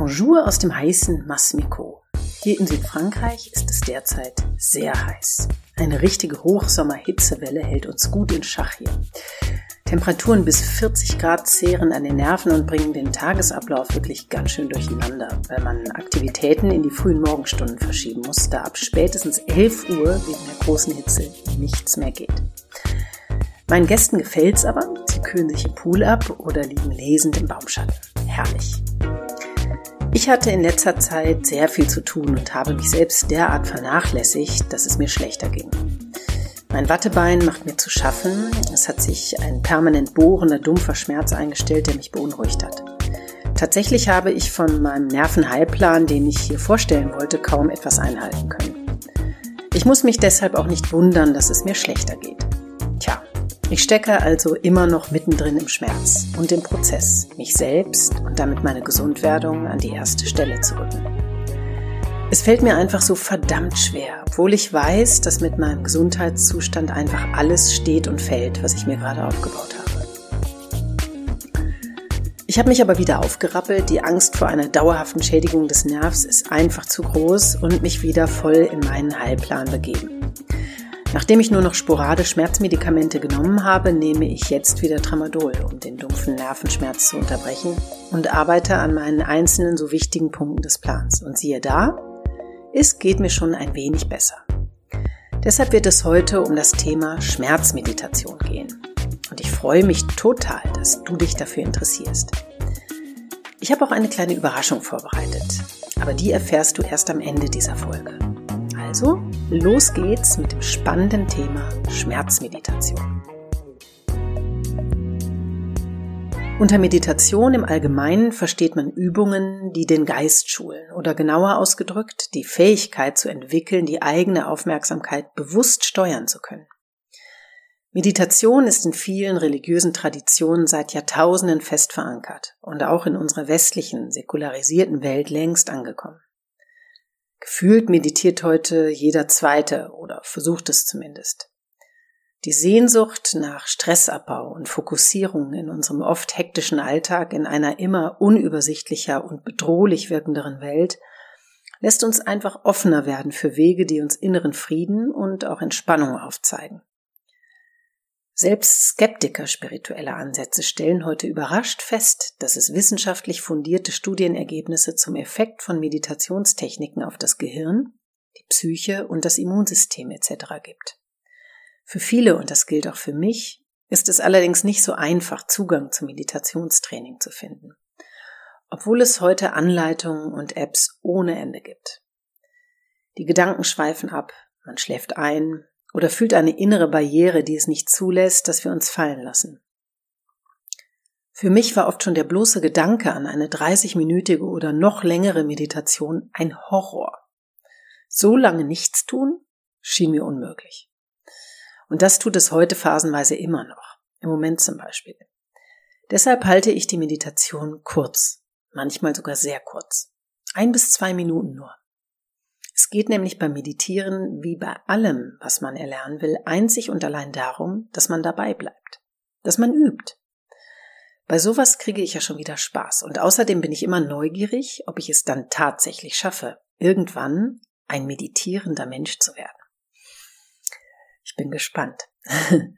Bonjour aus dem heißen Masmico. Hier in Südfrankreich ist es derzeit sehr heiß. Eine richtige Hochsommerhitzewelle hält uns gut in Schach hier. Temperaturen bis 40 Grad zehren an den Nerven und bringen den Tagesablauf wirklich ganz schön durcheinander, weil man Aktivitäten in die frühen Morgenstunden verschieben muss, da ab spätestens 11 Uhr wegen der großen Hitze nichts mehr geht. Meinen Gästen gefällt's aber, sie kühlen sich im Pool ab oder liegen lesend im Baumschatten. Herrlich. Ich hatte in letzter Zeit sehr viel zu tun und habe mich selbst derart vernachlässigt, dass es mir schlechter ging. Mein Wattebein macht mir zu schaffen. Es hat sich ein permanent bohrender, dumpfer Schmerz eingestellt, der mich beunruhigt hat. Tatsächlich habe ich von meinem Nervenheilplan, den ich hier vorstellen wollte, kaum etwas einhalten können. Ich muss mich deshalb auch nicht wundern, dass es mir schlechter geht. Ich stecke also immer noch mittendrin im Schmerz und im Prozess, mich selbst und damit meine Gesundwerdung an die erste Stelle zu rücken. Es fällt mir einfach so verdammt schwer, obwohl ich weiß, dass mit meinem Gesundheitszustand einfach alles steht und fällt, was ich mir gerade aufgebaut habe. Ich habe mich aber wieder aufgerappelt, die Angst vor einer dauerhaften Schädigung des Nervs ist einfach zu groß und mich wieder voll in meinen Heilplan begeben. Nachdem ich nur noch sporadisch Schmerzmedikamente genommen habe, nehme ich jetzt wieder Tramadol, um den dumpfen Nervenschmerz zu unterbrechen und arbeite an meinen einzelnen so wichtigen Punkten des Plans. Und siehe da, es geht mir schon ein wenig besser. Deshalb wird es heute um das Thema Schmerzmeditation gehen. Und ich freue mich total, dass du dich dafür interessierst. Ich habe auch eine kleine Überraschung vorbereitet, aber die erfährst du erst am Ende dieser Folge. Also, los geht's mit dem spannenden Thema Schmerzmeditation. Unter Meditation im Allgemeinen versteht man Übungen, die den Geist schulen oder genauer ausgedrückt die Fähigkeit zu entwickeln, die eigene Aufmerksamkeit bewusst steuern zu können. Meditation ist in vielen religiösen Traditionen seit Jahrtausenden fest verankert und auch in unserer westlichen, säkularisierten Welt längst angekommen. Gefühlt meditiert heute jeder Zweite oder versucht es zumindest. Die Sehnsucht nach Stressabbau und Fokussierung in unserem oft hektischen Alltag in einer immer unübersichtlicher und bedrohlich wirkenderen Welt lässt uns einfach offener werden für Wege, die uns inneren Frieden und auch Entspannung aufzeigen. Selbst Skeptiker spiritueller Ansätze stellen heute überrascht fest, dass es wissenschaftlich fundierte Studienergebnisse zum Effekt von Meditationstechniken auf das Gehirn, die Psyche und das Immunsystem etc. gibt. Für viele, und das gilt auch für mich, ist es allerdings nicht so einfach, Zugang zu Meditationstraining zu finden, obwohl es heute Anleitungen und Apps ohne Ende gibt. Die Gedanken schweifen ab, man schläft ein, oder fühlt eine innere Barriere, die es nicht zulässt, dass wir uns fallen lassen. Für mich war oft schon der bloße Gedanke an eine 30-minütige oder noch längere Meditation ein Horror. So lange nichts tun schien mir unmöglich. Und das tut es heute phasenweise immer noch, im Moment zum Beispiel. Deshalb halte ich die Meditation kurz, manchmal sogar sehr kurz. Ein bis zwei Minuten nur. Es geht nämlich beim Meditieren wie bei allem, was man erlernen will, einzig und allein darum, dass man dabei bleibt, dass man übt. Bei sowas kriege ich ja schon wieder Spaß und außerdem bin ich immer neugierig, ob ich es dann tatsächlich schaffe, irgendwann ein meditierender Mensch zu werden. Ich bin gespannt.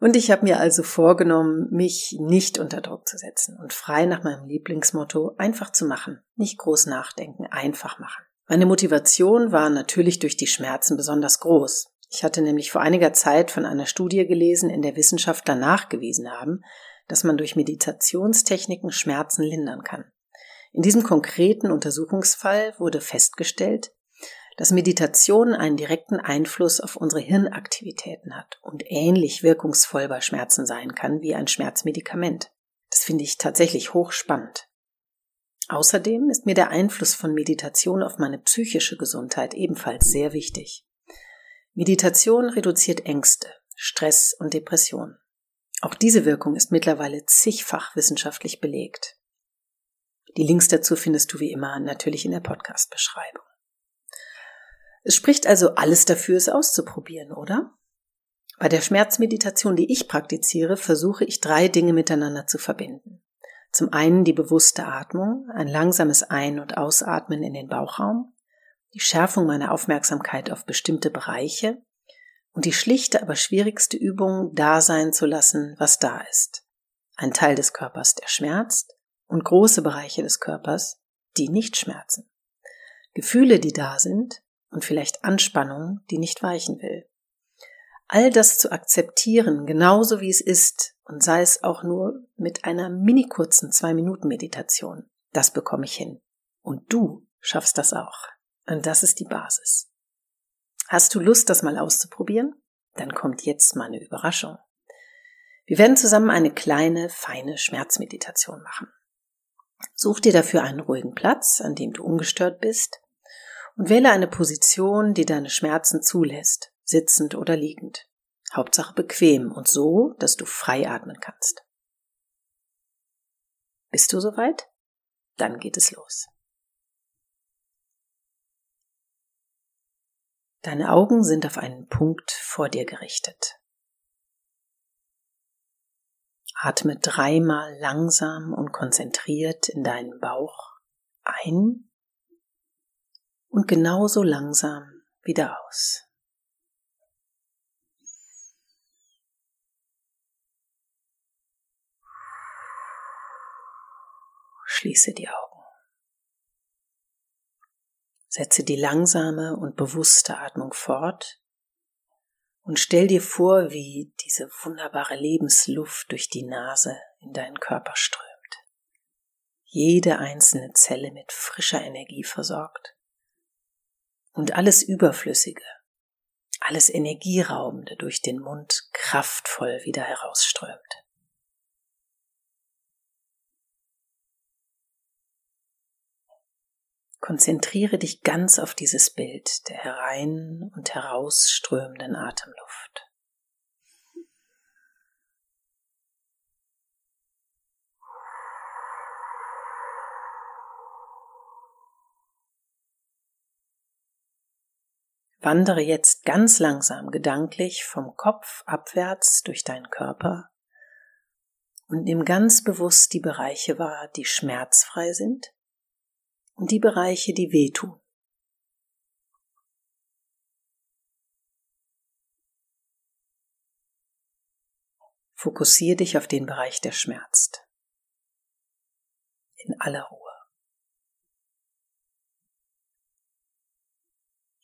Und ich habe mir also vorgenommen, mich nicht unter Druck zu setzen und frei nach meinem Lieblingsmotto einfach zu machen. Nicht groß nachdenken, einfach machen. Meine Motivation war natürlich durch die Schmerzen besonders groß. Ich hatte nämlich vor einiger Zeit von einer Studie gelesen, in der Wissenschaftler nachgewiesen haben, dass man durch Meditationstechniken Schmerzen lindern kann. In diesem konkreten Untersuchungsfall wurde festgestellt, dass Meditation einen direkten Einfluss auf unsere Hirnaktivitäten hat und ähnlich wirkungsvoll bei Schmerzen sein kann wie ein Schmerzmedikament. Das finde ich tatsächlich hochspannend. Außerdem ist mir der Einfluss von Meditation auf meine psychische Gesundheit ebenfalls sehr wichtig. Meditation reduziert Ängste, Stress und Depression. Auch diese Wirkung ist mittlerweile zigfach wissenschaftlich belegt. Die Links dazu findest du wie immer natürlich in der Podcast-Beschreibung. Es spricht also alles dafür, es auszuprobieren, oder? Bei der Schmerzmeditation, die ich praktiziere, versuche ich drei Dinge miteinander zu verbinden. Zum einen die bewusste Atmung, ein langsames Ein- und Ausatmen in den Bauchraum, die Schärfung meiner Aufmerksamkeit auf bestimmte Bereiche und die schlichte, aber schwierigste Übung, da sein zu lassen, was da ist. Ein Teil des Körpers, der schmerzt und große Bereiche des Körpers, die nicht schmerzen. Gefühle, die da sind und vielleicht Anspannung, die nicht weichen will. All das zu akzeptieren, genauso wie es ist, und sei es auch nur mit einer mini kurzen Zwei-Minuten-Meditation, das bekomme ich hin. Und du schaffst das auch. Und das ist die Basis. Hast du Lust, das mal auszuprobieren? Dann kommt jetzt mal eine Überraschung. Wir werden zusammen eine kleine, feine Schmerzmeditation machen. Such dir dafür einen ruhigen Platz, an dem du ungestört bist, und wähle eine Position, die deine Schmerzen zulässt, sitzend oder liegend. Hauptsache bequem und so, dass du frei atmen kannst. Bist du soweit? Dann geht es los. Deine Augen sind auf einen Punkt vor dir gerichtet. Atme dreimal langsam und konzentriert in deinen Bauch ein und genauso langsam wieder aus. Schließe die Augen. Setze die langsame und bewusste Atmung fort und stell dir vor, wie diese wunderbare Lebensluft durch die Nase in deinen Körper strömt. Jede einzelne Zelle mit frischer Energie versorgt und alles Überflüssige, alles Energieraubende durch den Mund kraftvoll wieder herausströmt. Konzentriere dich ganz auf dieses Bild der herein und herausströmenden Atemluft. Wandere jetzt ganz langsam gedanklich vom Kopf abwärts durch deinen Körper und nimm ganz bewusst die Bereiche wahr, die schmerzfrei sind und die Bereiche, die wehtun. Fokussiere dich auf den Bereich, der schmerzt. In aller Ruhe.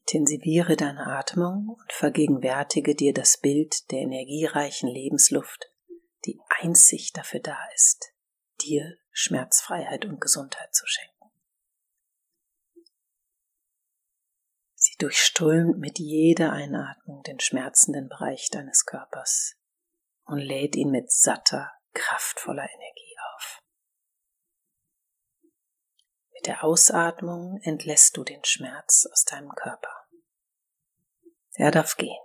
Intensiviere deine Atmung und vergegenwärtige dir das Bild der energiereichen Lebensluft, die einzig dafür da ist, dir Schmerzfreiheit und Gesundheit zu schenken. Sie durchströmt mit jeder Einatmung den schmerzenden Bereich deines Körpers und lädt ihn mit satter, kraftvoller Energie auf. Mit der Ausatmung entlässt du den Schmerz aus deinem Körper. Er darf gehen.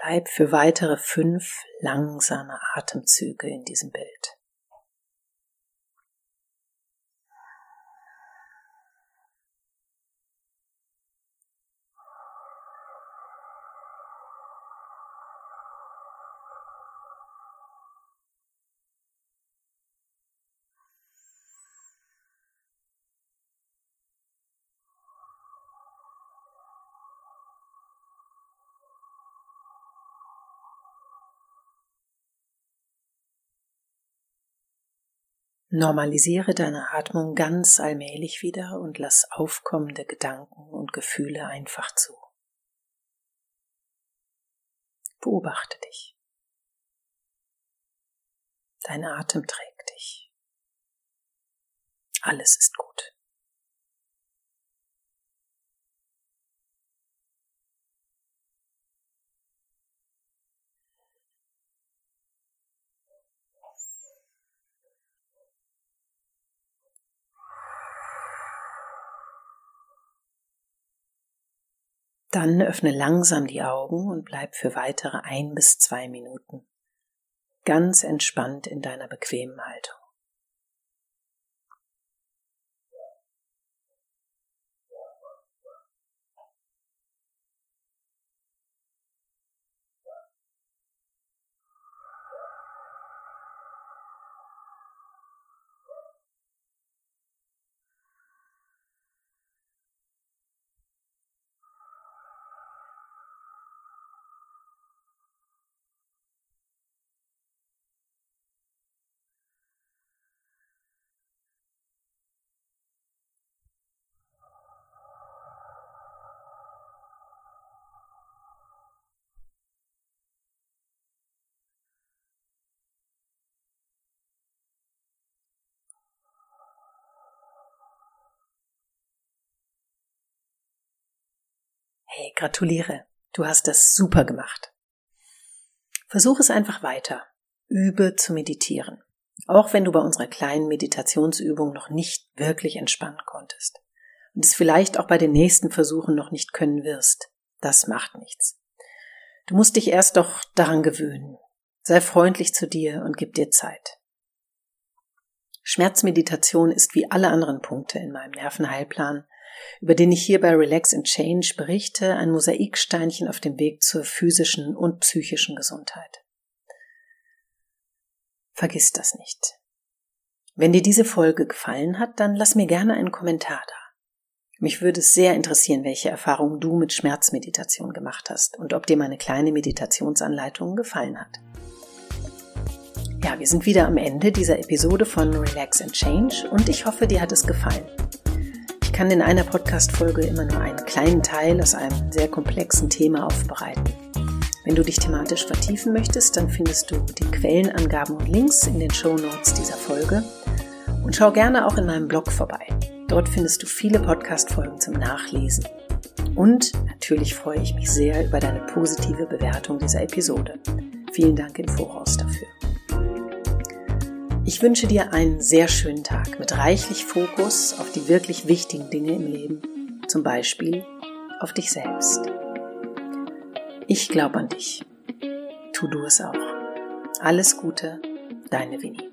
Bleib für weitere fünf langsame Atemzüge in diesem Bild. Normalisiere deine Atmung ganz allmählich wieder und lass aufkommende Gedanken und Gefühle einfach zu. Beobachte dich. Dein Atem trägt dich. Alles ist gut. Dann öffne langsam die Augen und bleib für weitere ein bis zwei Minuten ganz entspannt in deiner bequemen Haltung. Hey, gratuliere. Du hast das super gemacht. Versuch es einfach weiter. Übe zu meditieren. Auch wenn du bei unserer kleinen Meditationsübung noch nicht wirklich entspannen konntest. Und es vielleicht auch bei den nächsten Versuchen noch nicht können wirst. Das macht nichts. Du musst dich erst doch daran gewöhnen. Sei freundlich zu dir und gib dir Zeit. Schmerzmeditation ist wie alle anderen Punkte in meinem Nervenheilplan, über den ich hier bei Relax and Change berichte, ein Mosaiksteinchen auf dem Weg zur physischen und psychischen Gesundheit. Vergiss das nicht. Wenn dir diese Folge gefallen hat, dann lass mir gerne einen Kommentar da. Mich würde es sehr interessieren, welche Erfahrungen du mit Schmerzmeditation gemacht hast und ob dir meine kleine Meditationsanleitung gefallen hat. Ja, wir sind wieder am Ende dieser Episode von Relax and Change und ich hoffe, dir hat es gefallen. Ich kann in einer Podcast-Folge immer nur einen kleinen Teil aus einem sehr komplexen Thema aufbereiten. Wenn du dich thematisch vertiefen möchtest, dann findest du die Quellenangaben und Links in den Show Notes dieser Folge und schau gerne auch in meinem Blog vorbei. Dort findest du viele Podcast-Folgen zum Nachlesen. Und natürlich freue ich mich sehr über deine positive Bewertung dieser Episode. Vielen Dank im Voraus dafür. Ich wünsche dir einen sehr schönen Tag mit reichlich Fokus auf die wirklich wichtigen Dinge im Leben, zum Beispiel auf dich selbst. Ich glaube an dich. Tu du es auch. Alles Gute, deine Winnie.